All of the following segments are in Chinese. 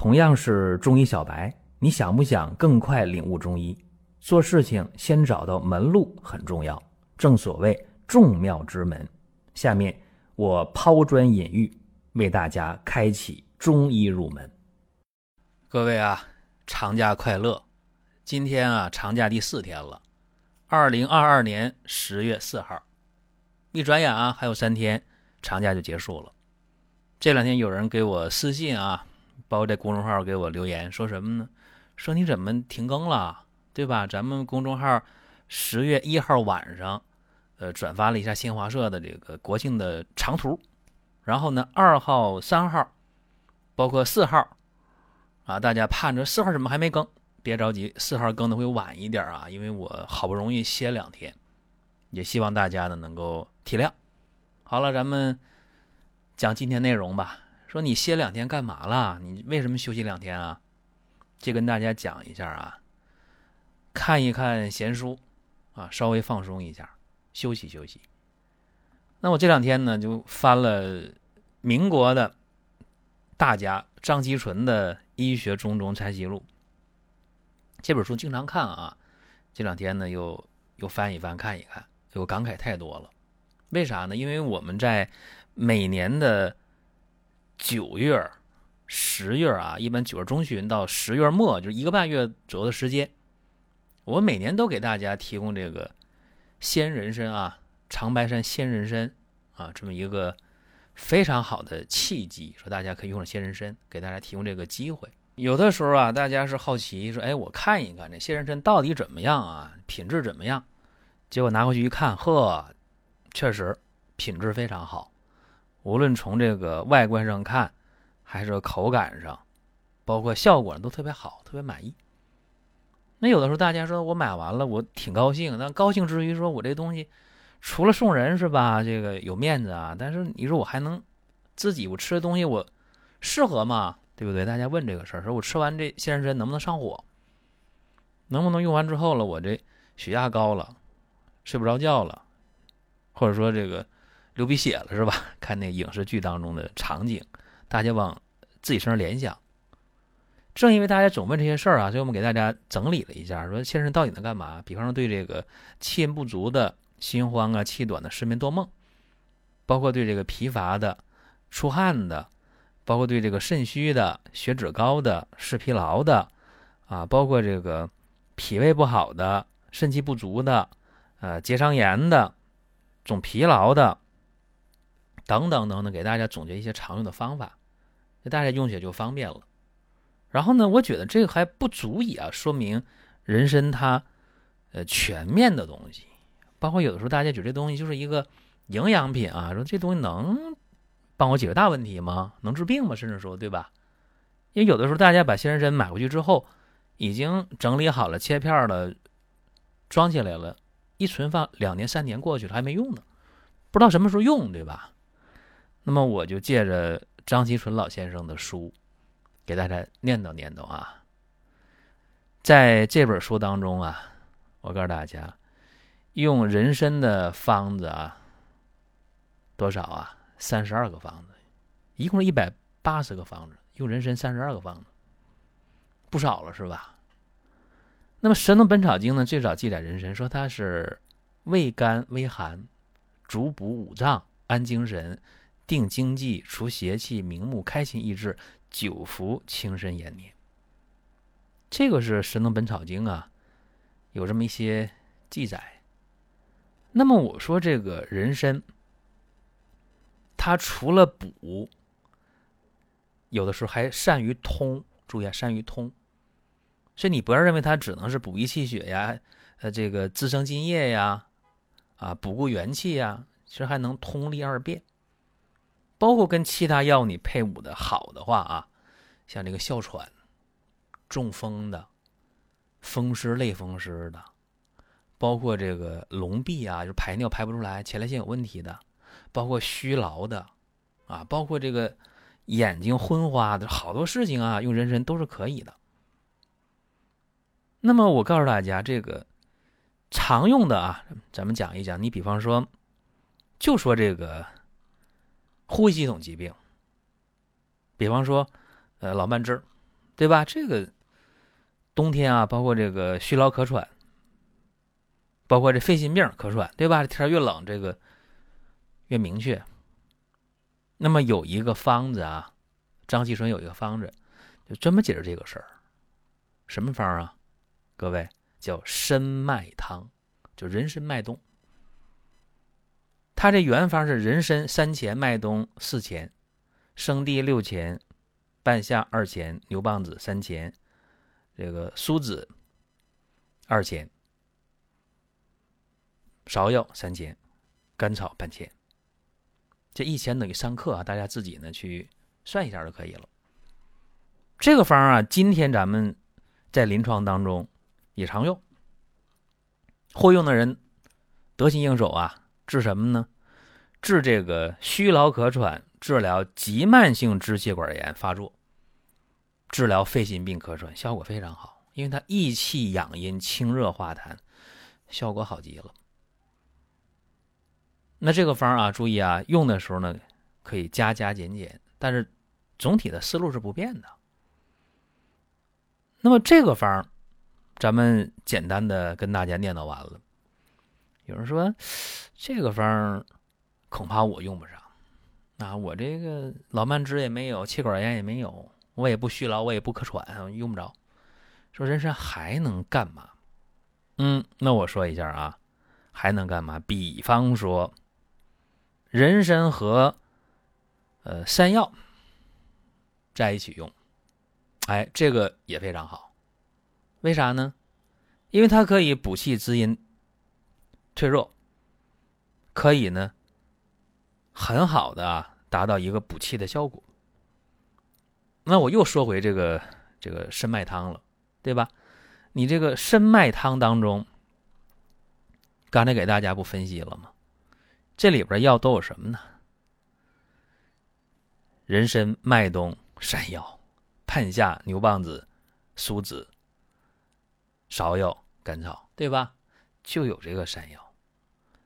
同样是中医小白，你想不想更快领悟中医？做事情先找到门路很重要，正所谓众妙之门。下面我抛砖引玉，为大家开启中医入门。各位啊，长假快乐！今天啊，长假第四天了，二零二二年十月四号，一转眼啊，还有三天，长假就结束了。这两天有人给我私信啊。包括在公众号给我留言说什么呢？说你怎么停更了，对吧？咱们公众号十月一号晚上，呃，转发了一下新华社的这个国庆的长图，然后呢，二号、三号，包括四号，啊，大家盼着四号怎么还没更？别着急，四号更的会晚一点啊，因为我好不容易歇两天，也希望大家呢能够体谅。好了，咱们讲今天内容吧。说你歇两天干嘛了？你为什么休息两天啊？就跟大家讲一下啊，看一看闲书，啊，稍微放松一下，休息休息。那我这两天呢，就翻了民国的大家张锡纯的《医学中中采集录》这本书，经常看啊。这两天呢，又又翻一翻看一看，我感慨太多了。为啥呢？因为我们在每年的九月、十月啊，一般九月中旬到十月末，就是一个半月左右的时间。我每年都给大家提供这个鲜人参啊，长白山鲜人参啊，这么一个非常好的契机，说大家可以用上鲜人参，给大家提供这个机会。有的时候啊，大家是好奇说，哎，我看一看这鲜人参到底怎么样啊，品质怎么样？结果拿回去一看，呵，确实品质非常好。无论从这个外观上看，还是口感上，包括效果都特别好，特别满意。那有的时候大家说我买完了，我挺高兴。那高兴之余，说我这东西除了送人是吧？这个有面子啊。但是你说我还能自己我吃的东西我适合吗？对不对？大家问这个事儿，说我吃完这仙人参能不能上火？能不能用完之后了，我这血压高了，睡不着觉了，或者说这个。流鼻血了是吧？看那影视剧当中的场景，大家往自己身上联想。正因为大家总问这些事儿啊，所以我们给大家整理了一下，说先生到底能干嘛？比方说对这个气阴不足的、心慌啊、气短的、失眠多梦，包括对这个疲乏的、出汗的，包括对这个肾虚的、血脂高的、视疲劳的，啊，包括这个脾胃不好的、肾气不足的、呃结肠炎的、总疲劳的。等等等等，给大家总结一些常用的方法，那大家用起来就方便了。然后呢，我觉得这个还不足以啊，说明人参它呃全面的东西。包括有的时候大家觉得这东西就是一个营养品啊，说这东西能帮我解决大问题吗？能治病吗？甚至说对吧？因为有的时候大家把鲜人参买回去之后，已经整理好了、切片了、装起来了，一存放两年、三年过去了还没用呢，不知道什么时候用，对吧？那么我就借着张锡纯老先生的书，给大家念叨念叨啊。在这本书当中啊，我告诉大家，用人参的方子啊，多少啊？三十二个方子，一共是一百八十个方子，用人参三十二个方子，不少了是吧？那么《神农本草经》呢，最早记载人参说它是味甘微寒，主补五脏，安精神。定经济、除邪气、明目、开心益智，久服轻身延年。这个是《神农本草经》啊，有这么一些记载。那么我说这个人参，它除了补，有的时候还善于通。注意啊，善于通。所以你不要认为它只能是补益气血呀，呃，这个滋生津液呀，啊，补固元气呀，其实还能通利二便。包括跟其他药你配伍的好的话啊，像这个哮喘、中风的、风湿类风湿的，包括这个聋闭啊，就排尿排不出来、前列腺有问题的，包括虚劳的，啊，包括这个眼睛昏花的，好多事情啊，用人参都是可以的。那么我告诉大家，这个常用的啊，咱们讲一讲。你比方说，就说这个。呼吸系统疾病，比方说，呃，老慢支，对吧？这个冬天啊，包括这个虚劳咳喘，包括这肺心病咳喘，对吧？天越冷，这个越明确。那么有一个方子啊，张锡纯有一个方子，就专门解释这个事儿。什么方啊？各位叫参麦汤，就人参麦冬。它这原方是人参三钱，麦冬四钱，生地六钱，半夏二钱，牛蒡子三钱，这个苏子二钱，芍药三钱，甘草半钱。这一钱等于三克啊，大家自己呢去算一下就可以了。这个方啊，今天咱们在临床当中也常用，会用的人得心应手啊。治什么呢？治这个虚劳咳喘，治疗急慢性支气管炎发作，治疗肺心病咳喘，效果非常好，因为它益气养阴、清热化痰，效果好极了。那这个方啊，注意啊，用的时候呢，可以加加减减，但是总体的思路是不变的。那么这个方，咱们简单的跟大家念叨完了。有人说，这个方恐怕我用不上，啊，我这个老慢支也没有，气管炎也没有，我也不虚劳，我也不咳喘，用不着。说人参还能干嘛？嗯，那我说一下啊，还能干嘛？比方说。人参和呃山药在一起用，哎，这个也非常好。为啥呢？因为它可以补气滋阴、脆弱，可以呢很好的啊达到一个补气的效果。那我又说回这个这个参麦汤了，对吧？你这个参麦汤当中，刚才给大家不分析了吗？这里边药都有什么呢？人参、麦冬、山药、半夏、牛蒡子、苏子、芍药、甘草，对吧？就有这个山药，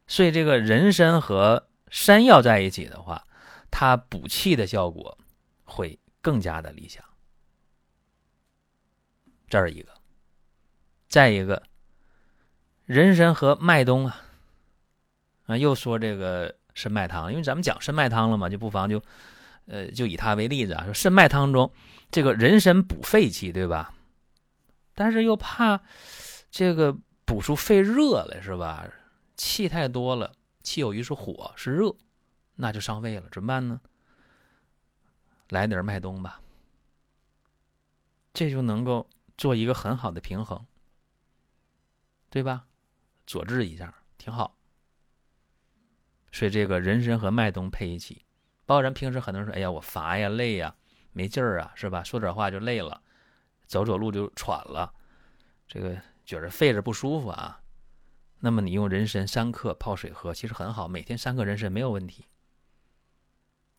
所以这个人参和山药在一起的话，它补气的效果会更加的理想。这是一个，再一个，人参和麦冬啊。啊，又说这个参麦汤，因为咱们讲参麦汤了嘛，就不妨就，呃，就以它为例子啊，说参麦汤中这个人参补肺气，对吧？但是又怕这个补出肺热来，是吧？气太多了，气有余是火，是热，那就伤胃了，怎么办呢？来点麦冬吧，这就能够做一个很好的平衡，对吧？佐治一下，挺好。所以这个人参和麦冬配一起，包括咱平时很多人说：“哎呀，我乏呀、累呀、没劲儿啊，是吧？说点话就累了，走走路就喘了，这个觉着肺着不舒服啊。”那么你用人参三克泡水喝，其实很好，每天三克人参没有问题。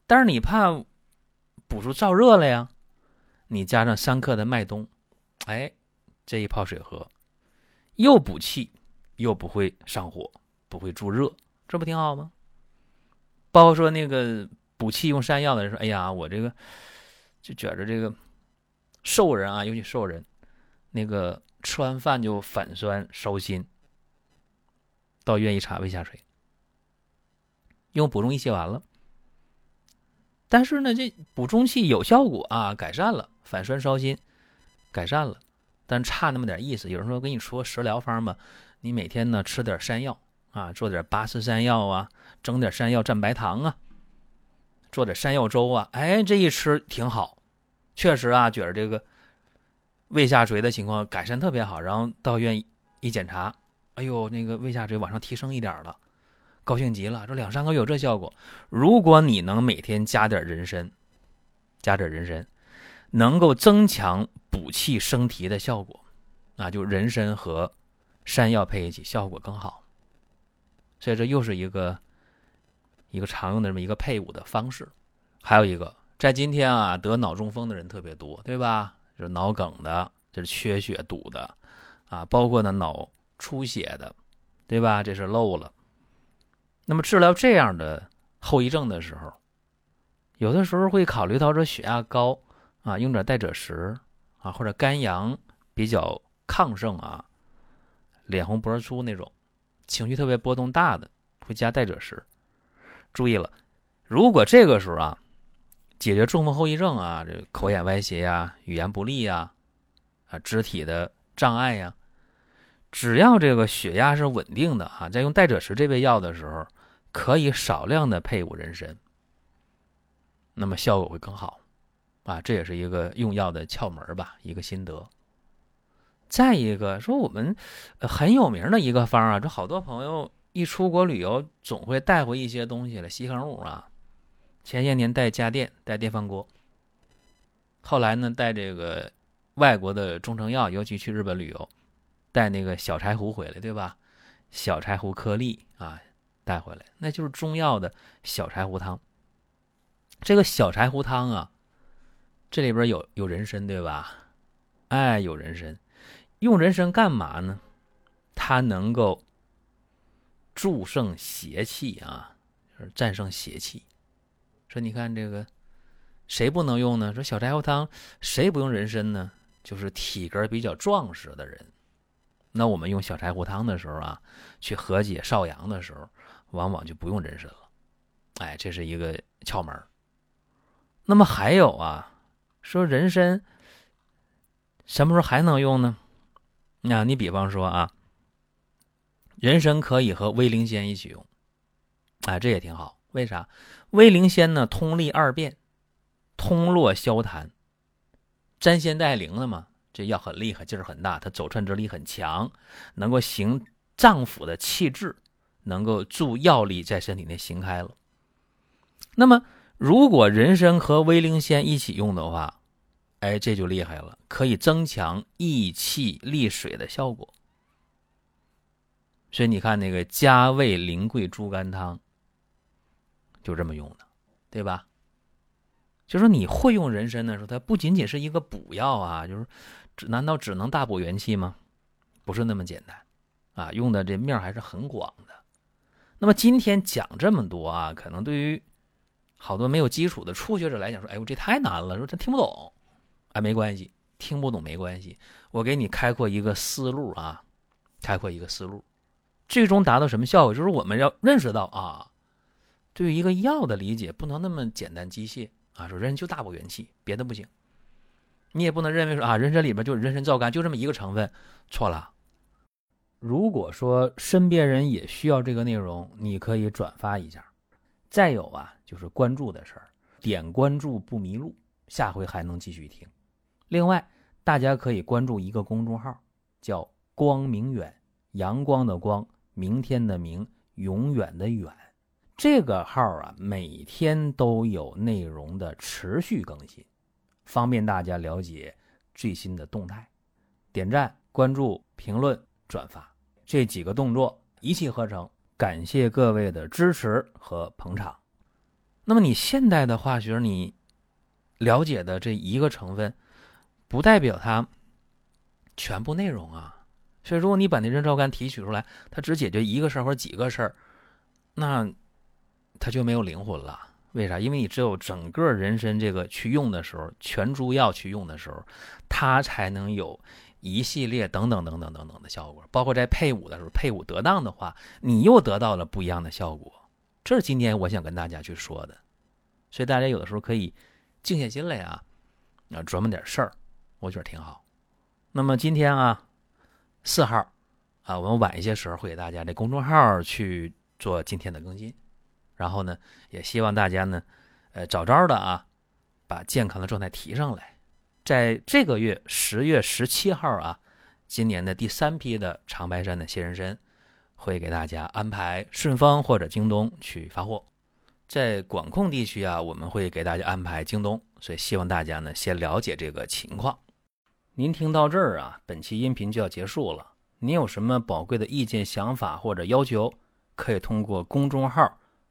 但是你怕补出燥热了呀，你加上三克的麦冬，哎，这一泡水喝，又补气，又不会上火，不会助热，这不挺好吗？包括说那个补气用山药的人说：“哎呀，我这个就觉着这个瘦人啊，尤其瘦人，那个吃完饭就反酸烧心，到院一查胃下垂，用补中益气丸了。但是呢，这补中气有效果啊，改善了反酸烧心，改善了，但差那么点意思。有人说给你说食疗方吧，你每天呢吃点山药。”啊，做点八四山药啊，整点山药蘸白糖啊，做点山药粥啊，哎，这一吃挺好，确实啊，觉得这个胃下垂的情况改善特别好。然后到医院一检查，哎呦，那个胃下垂往上提升一点了，高兴极了。这两三个月有这效果。如果你能每天加点人参，加点人参，能够增强补气升提的效果，那就人参和山药配一起，效果更好。所以这又是一个一个常用的这么一个配伍的方式，还有一个，在今天啊，得脑中风的人特别多，对吧？就是脑梗的，这是缺血堵的，啊，包括呢脑出血的，对吧？这是漏了。那么治疗这样的后遗症的时候，有的时候会考虑到这血压高啊，用点代赭石啊，或者肝阳比较亢盛啊，脸红脖子粗那种，情绪特别波动大的，会加带赭石。注意了，如果这个时候啊，解决中风后遗症啊，这口眼歪斜呀、语言不利呀、啊肢体的障碍呀，只要这个血压是稳定的啊，在用代赭石这味药的时候，可以少量的配伍人参，那么效果会更好啊。这也是一个用药的窍门吧，一个心得。再一个说，我们很有名的一个方啊，这好多朋友。一出国旅游，总会带回一些东西来，稀罕物啊。前些年带家电，带电饭锅。后来呢，带这个外国的中成药，尤其去日本旅游，带那个小柴胡回来，对吧？小柴胡颗粒啊，带回来，那就是中药的小柴胡汤。这个小柴胡汤啊，这里边有有人参，对吧？哎，有人参，用人参干嘛呢？它能够。助胜邪气啊，就是战胜邪气。说你看这个，谁不能用呢？说小柴胡汤谁不用人参呢？就是体格比较壮实的人。那我们用小柴胡汤的时候啊，去和解少阳的时候，往往就不用人参了。哎，这是一个窍门。那么还有啊，说人参什么时候还能用呢？那你比方说啊。人参可以和威灵仙一起用，哎，这也挺好。为啥？威灵仙呢，通利二便，通络消痰，沾仙带灵了嘛。这药很厉害，劲儿很大，它走串之力很强，能够行脏腑的气滞，能够助药力在身体内行开了。那么，如果人参和威灵仙一起用的话，哎，这就厉害了，可以增强益气利水的效果。所以你看那个加味苓桂猪肝汤，就这么用的，对吧？就说你会用人参的时候，它不仅仅是一个补药啊，就是只难道只能大补元气吗？不是那么简单啊，用的这面还是很广的。那么今天讲这么多啊，可能对于好多没有基础的初学者来讲，说：“哎呦，这太难了，说他听不懂。”啊，没关系，听不懂没关系，我给你开阔一个思路啊，开阔一个思路。最终达到什么效果？就是我们要认识到啊，对于一个药的理解不能那么简单机械啊。说人就大补元气，别的不行。你也不能认为说啊，人参里边就人参皂苷，就这么一个成分，错了。如果说身边人也需要这个内容，你可以转发一下。再有啊，就是关注的事儿，点关注不迷路，下回还能继续听。另外，大家可以关注一个公众号，叫“光明远”，阳光的光。明天的明，永远的远，这个号啊，每天都有内容的持续更新，方便大家了解最新的动态。点赞、关注、评论、转发这几个动作一气呵成，感谢各位的支持和捧场。那么你现代的化学，你了解的这一个成分，不代表它全部内容啊。所以，如果你把那人皂苷提取出来，它只解决一个事儿或者几个事儿，那它就没有灵魂了。为啥？因为你只有整个人参这个去用的时候，全株药去用的时候，它才能有一系列等等等等等等的效果。包括在配伍的时候，配伍得当的话，你又得到了不一样的效果。这是今天我想跟大家去说的。所以大家有的时候可以静下心来啊，啊琢磨点事儿，我觉得挺好。那么今天啊。四号，啊，我们晚一些时候会给大家这公众号去做今天的更新，然后呢，也希望大家呢，呃，早早的啊，把健康的状态提上来。在这个月十月十七号啊，今年的第三批的长白山的鲜人参会给大家安排顺丰或者京东去发货。在管控地区啊，我们会给大家安排京东，所以希望大家呢先了解这个情况。您听到这儿啊，本期音频就要结束了。您有什么宝贵的意见、想法或者要求，可以通过公众号“